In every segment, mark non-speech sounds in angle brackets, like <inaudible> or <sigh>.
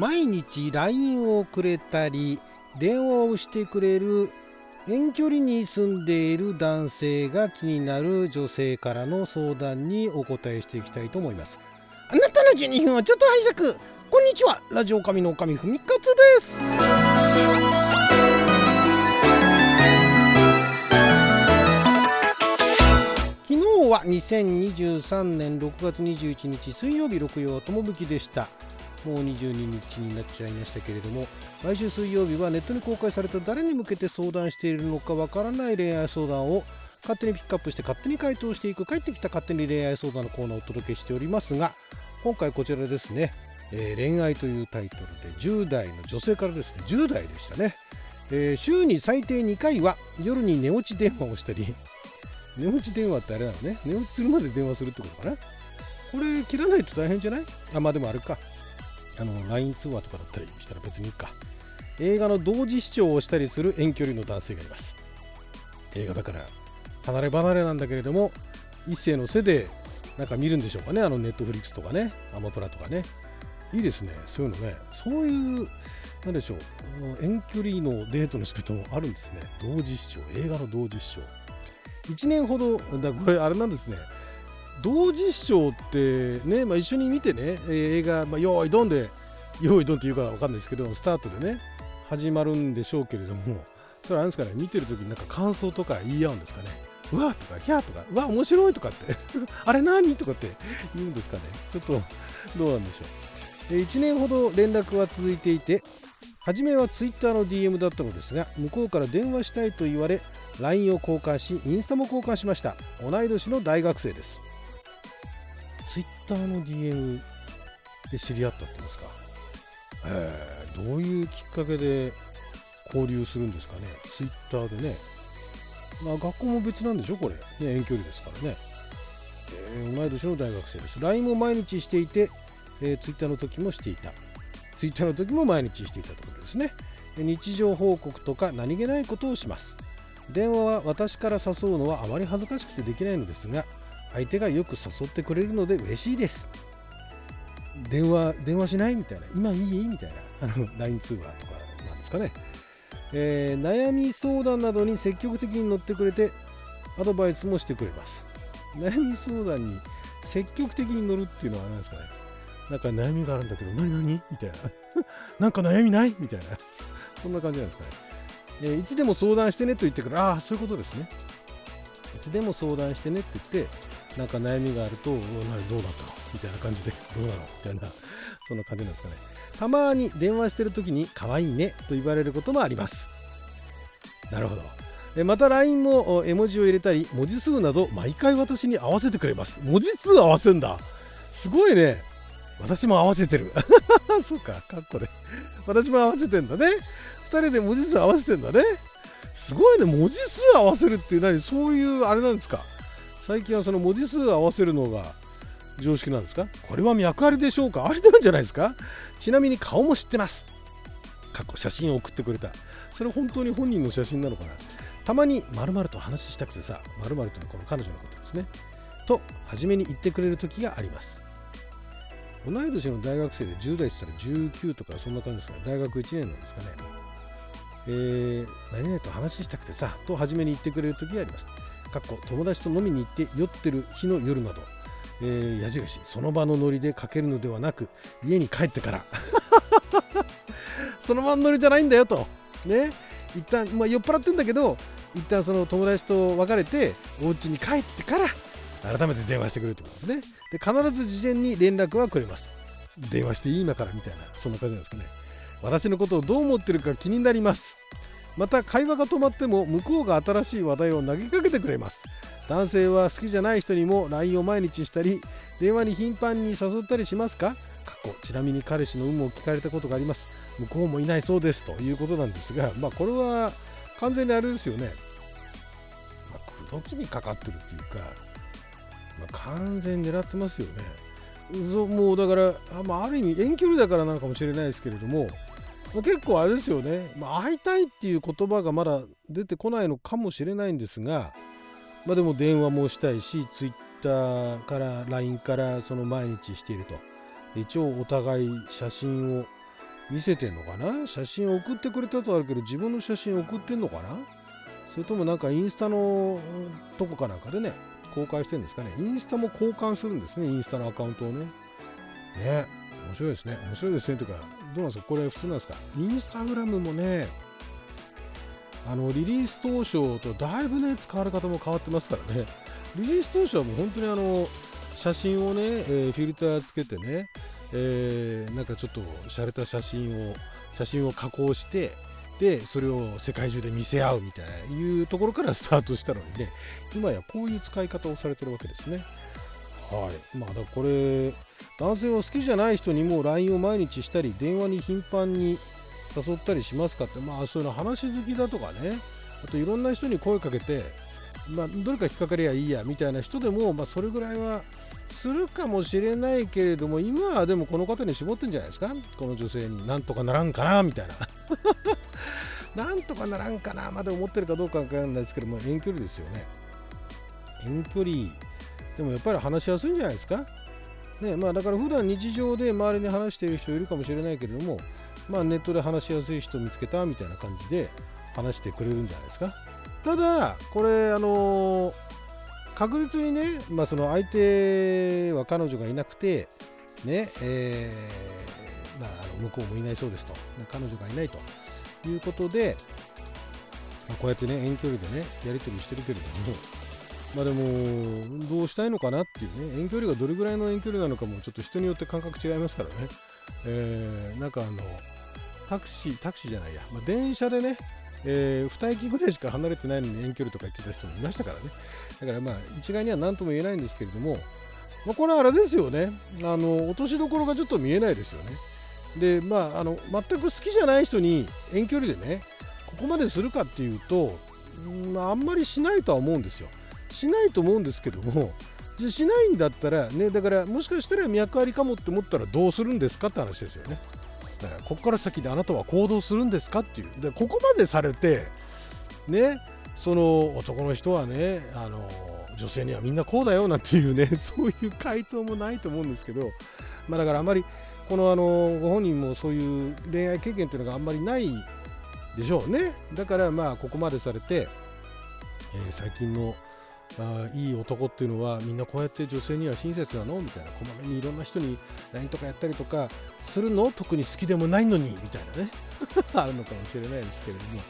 毎日 LINE をくれたり電話をしてくれる遠距離に住んでいる男性が気になる女性からの相談にお答えしていきたいと思います。あなたの12分はちょっと拝借こんにちは。ラジオ神の神ふみかつです。昨日は2023年6月21日水曜日六曜友吹でした。もう22日になっちゃいましたけれども毎週水曜日はネットに公開された誰に向けて相談しているのかわからない恋愛相談を勝手にピックアップして勝手に回答していく帰ってきた勝手に恋愛相談のコーナーをお届けしておりますが今回こちらですね、えー、恋愛というタイトルで10代の女性からですね10代でしたね、えー、週に最低2回は夜に寝落ち電話をしたり寝落ち電話ってあれなのね。寝落ちするまで電話するってことかな。これ切らないと大変じゃない？あまあでもあれか。あの LINE 通話とかだったりしたら別にいいか。映画の同時視聴をしたりする遠距離の男性がいます。映画だから離れ離れなんだけれども一斉の背でなんか見るんでしょうかね。あのネットフリックスとかね。アマプラとかね。いいですね。そういうのね。そういうなんでしょう。遠距離のデートの仕方もあるんですね。同時視聴。映画の同時視聴。1年ほどだこれあれなんですね。同時視聴ってね、まあ、一緒に見てね映画、まあ、用意ドンで用意ドンって言うかわかんないですけどスタートでね始まるんでしょうけれどもそれあれですかね見てる時になんか感想とか言い合うんですかね。うわとかひゃーとかうわ面白いとかって <laughs> あれ何とかって言うんですかね。ちょっとどうなんでしょう。1年ほど連絡は続いていて初めは Twitter の DM だったのですが向こうから電話したいと言われ LINE を交換しインスタも交換しました。同い年の大学生です。ツイッターの DM で知り合ったって言うんですか？えー、どういうきっかけで交流するんですかね？ツイッターでね。まあ、学校も別なんでしょ、これ。ね、遠距離ですからね。えー、同い年の大学生です。LINE も毎日していて、えー、ツイッターの時もしていた。ツイッターの時も毎日していたとことですね。日常報告とか何気ないことをします。電話は私から誘うのはあまり恥ずかしくてできないのですが、相手がよく誘ってくれるので嬉しいです。電話電話しないみたいな。今いい？みたいな。あの LINE 通話とかなんですかね、えー、悩み相談などに積極的に乗ってくれてアドバイスもしてくれます。悩み相談に積極的に乗るっていうのは何ですかね。なんか悩みがあるんだけど何何？みたいな。<laughs> なんか悩みない？みたいな。そんな感じなんですかね、えー、いつでも相談してねと言ってからああそういうことですね。いつでも相談してねって言ってなんか悩みがあると、どうなったの？みたいな感じで、<laughs> どうなの？みたいな、そんな感じなんですかね。たまに電話してる時に、可愛いねと言われることもあります。なるほど。また LINE も絵文字を入れたり、文字数など毎回私に合わせてくれます。文字数合わせんだ。すごいね。私も合わせてる。<laughs> そうか、カッコで。私も合わせてんだね。2人で文字数合わせてんだね。すごいね。文字数合わせるっていう何そういうあれなんですか？最近はその文字数合わせるのが常識なんですか？これは脈ありでしょうか？ありなんじゃないですか？ちなみに顔も知ってます。過去写真を送ってくれた。それ本当に本人の写真なのかな？たまに〇〇と話したくてさ〇〇とのこの彼女のことですね。と初めに言ってくれる時があります。同い年の大学生で10代って言ったら19とかそんな感じですから大学1年なんですかね。えー、何々と話したくてさと初めに言ってくれる時があります。かっこ友達と飲みに行って酔ってる日の夜など、えー、矢印その場のノリでかけるのではなく家に帰ってから。<laughs> その場のノリじゃないんだよと。ね。一旦、まあ、酔っ払ってんだけど一旦その友達と別れてお家に帰ってから改めて電話してくれるってことですね。で必ず事前に連絡はくれますと。電話していい今からみたいなそんな感じなんですかね。私のことをどう思ってるか気になります。また会話が止まっても向こうが新しい話題を投げかけてくれます。男性は好きじゃない人にも LINE を毎日したり電話に頻繁に誘ったりしますか？過去ちなみに彼氏の有無を聞かれたことがあります。向こうもいないそうですということなんですがまあこれは完全にあれですよね、まあ、口説きにかかってるっていうか、まあ、完全に狙ってますよね。そもうだから,、まあ、ある意味遠距離だからなのかもしれないですけれども結構あれですよね、まあ、会いたいっていう言葉がまだ出てこないのかもしれないんですが、まあ、でも電話もしたいし Twitter から LINE からその毎日していると。一応お互い写真を見せてんのかな？写真を送ってくれたとあるけど自分の写真送ってんのかな？それともなんかインスタのとこかなんかでね公開してるんですかね。インスタも交換するんですねインスタのアカウントをね。ね。面白いですね。面白いですね。というかどうなんですか？これ普通なんですか？インスタグラムもねあのリリース当初とだいぶね使われ方も変わってますからね。リリース当初はもう本当にあの写真をね、えー、フィルターつけてね、えー、なんかちょっと洒落た写真を写真を加工してでそれを世界中で見せ合うみたいないうところからスタートしたのにね今やこういう使い方をされてるわけですね。はい。まあだこれ男性は好きじゃない人にも LINE を毎日したり電話に頻繁に誘ったりしますかって。まあそういうの話好きだとかね。あといろんな人に声かけてまあ、どれか引っかかりゃいいやみたいな人でも、まあ、それぐらいはするかもしれないけれども今はでもこの方に絞ってんじゃないですか。この女性になんとかならんかなみたいな。<laughs> なんとかならんかなまで思ってるかどうかわかんないですけども遠距離ですよね。遠距離でもやっぱり話しやすいんじゃないですか？ねまあだから普段日常で周りに話している人いるかもしれないけれどもまあネットで話しやすい人見つけたみたいな感じで話してくれるんじゃないですか？ただこれあの確実にね、まあ、その相手は彼女がいなくてねえー、まあ、あの向こうもいないそうですと。彼女がいないと。いうことで、まあ、こうやってね遠距離でねやり取りしてるけれどもまあでもどうしたいのかなっていうね。遠距離がどれぐらいの遠距離なのかもちょっと人によって感覚違いますからね、えー、なんかあのタクシータクシーじゃないや、まあ、電車でねえー、2駅ぐらいしか離れてないのに遠距離とか言ってた人もいましたからね。だからまあ一概には何とも言えないんですけれども、まあ、これはあれですよね。あの落としどころがちょっと見えないですよね。でまああの全く好きじゃない人に遠距離でねここまでするかっていうと、うん、あんまりしないとは思うんですよ。しないと思うんですけどもじゃしないんだったらねだからもしかしたら脈ありかもって思ったらどうするんですかって話ですよね。だからここから先であなたは行動するんですかっていう。でここまでされてねその男の人はねあの女性にはみんなこうだよなんていうね <laughs> そういう回答もないと思うんですけどまあだからあまりこのあのご本人もそういう恋愛経験っていうのがあんまりないでしょうね。だからまあここまでされて、えー、最近のあいい男っていうのはみんなこうやって女性には親切なの？みたいな。こまめにいろんな人に LINE とかやったりとかするの？特に好きでもないのに？みたいなね。<laughs> あるのかもしれないですけれども、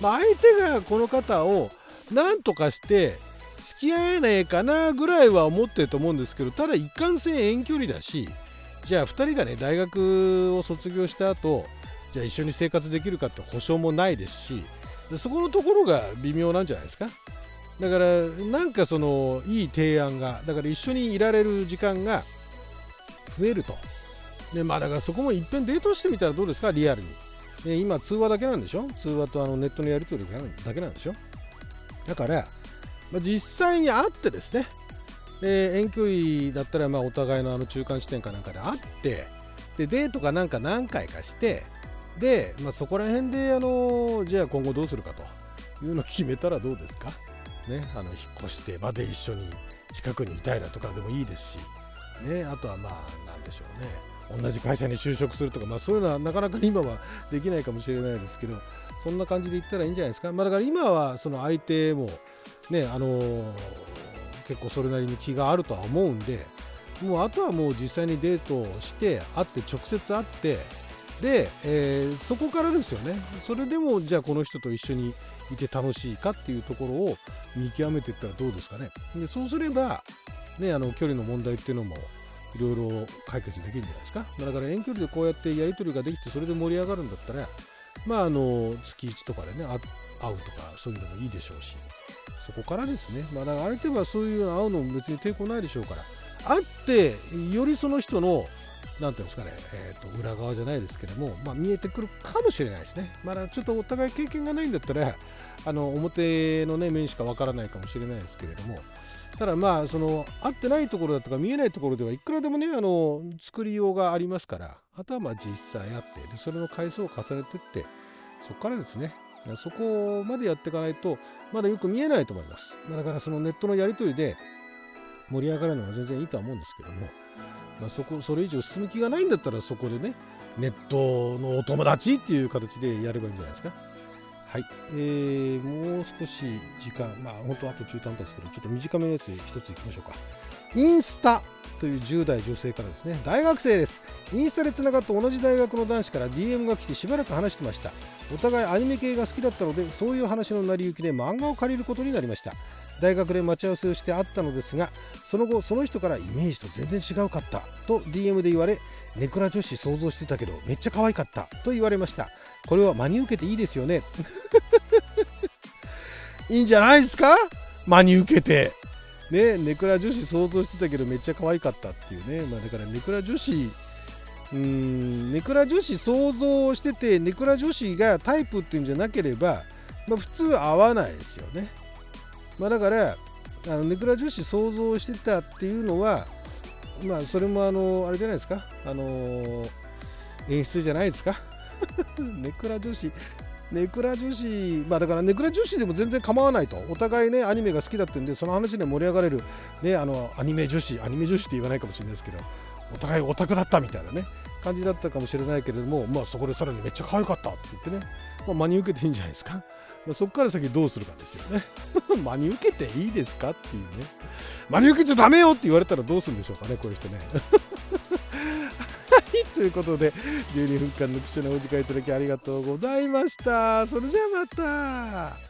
まあ、相手がこの方を何とかして付き合えないかなぐらいは思ってると思うんですけどただ一貫性遠距離だしじゃあ2人がね大学を卒業した後じゃあ一緒に生活できるかって保証もないですしそこのところが微妙なんじゃないですか？だからなんかそのいい提案がだから一緒にいられる時間が増えると。でまあだからそこもいっぺんデートしてみたらどうですか？リアルに。で今通話だけなんでしょ？通話とあのネットのやり取りだけなんでしょ？だから、まあ、実際に会ってですね。で遠距離だったらまあお互いのあの中間地点かなんかで会ってでデートかなんか何回かしてで、まあ、そこら辺であのじゃあ今後どうするかというのを決めたらどうですか？ね、あの引っ越してまで一緒に近くにいたいだとかでもいいですし、ね、あとはまあなんでしょうね。同じ会社に就職するとか、まあ、そういうのはなかなか今はできないかもしれないですけどそんな感じで言ったらいいんじゃないですか、まあ、だから今はその相手もねあのー、結構それなりに気があるとは思うんでもうあとはもう実際にデートをして会って直接会ってで、えー、そこからですよね。それでもじゃあこの人と一緒にいて楽しいかっていうところを見極めていったらどうですかね。でそうすれば、ね、あの距離の問題っていうのもいろいろ解決できるんじゃないですか。だから遠距離でこうやってやり取りができてそれで盛り上がるんだったらまああの月1とかでね会うとかそういうのもいいでしょうしそこからですね。まあだから相手はそういうの会うのも別に抵抗ないでしょうから会ってよりその人の何ていうんですかね、えーと、裏側じゃないですけども、まあ、見えてくるかもしれないですね。まだちょっとお互い経験がないんだったら、あの表の、ね、面しかわからないかもしれないですけれども、ただまあ、その合ってないところだとか見えないところではいくらでもね、あの作りようがありますから、あとはまあ実際あって、でそれの回数を重ねていって、そこからですね、そこまでやっていかないと、まだよく見えないと思います。だからそのネットのやり取りで盛り上がるのは全然いいとは思うんですけども、まあ、そこそれ以上進む気がないんだったらそこでねネットのお友達っていう形でやればいいんじゃないですか。はい、えー、もう少し時間、まあ本当あと中途半端ですけど、ちょっと短めのやつ一ついきましょうか。インスタという10代女性からですね、大学生です。インスタでつながった同じ大学の男子から DM が来てしばらく話してました。お互いアニメ系が好きだったので、そういう話の成り行きで漫画を借りることになりました。大学で待ち合わせをして会ったのですがその後その人からイメージと全然違うかったと DM で言われネクラ女子想像してたけどめっちゃ可愛かったと言われました。これは真に受けていいですよね。<laughs> いいんじゃないですか？真に受けて。ねネクラ女子想像してたけどめっちゃ可愛かったっていうね、まあ、だからネクラ女子うーんネクラ女子想像しててネクラ女子がタイプっていうんじゃなければ、まあ、普通合わないですよね。まあ、だからあのネクラ女子想像してたっていうのはまあそれもあのあれじゃないですか？あの演出じゃないですか？<laughs> ネクラ女子ネクラ女子まあだからネクラ女子でも全然構わないと。お互いねアニメが好きだってんでその話で盛り上がれるねあのアニメ女子アニメ女子って言わないかもしれないですけどお互いオタクだったみたいなね感じだったかもしれないけれどもまあそこでさらにめっちゃ可愛かったって言ってね。まあ、真に受けていいんじゃないですか。まあ、そこから先どうするかですよね。<laughs> 真に受けていいですかっていうね。真に受けちゃダメよって言われたらどうするんでしょうかね、こういう人ね。<laughs> はい、ということで、12分間の貴重なお時間いただきありがとうございました。それじゃあまた。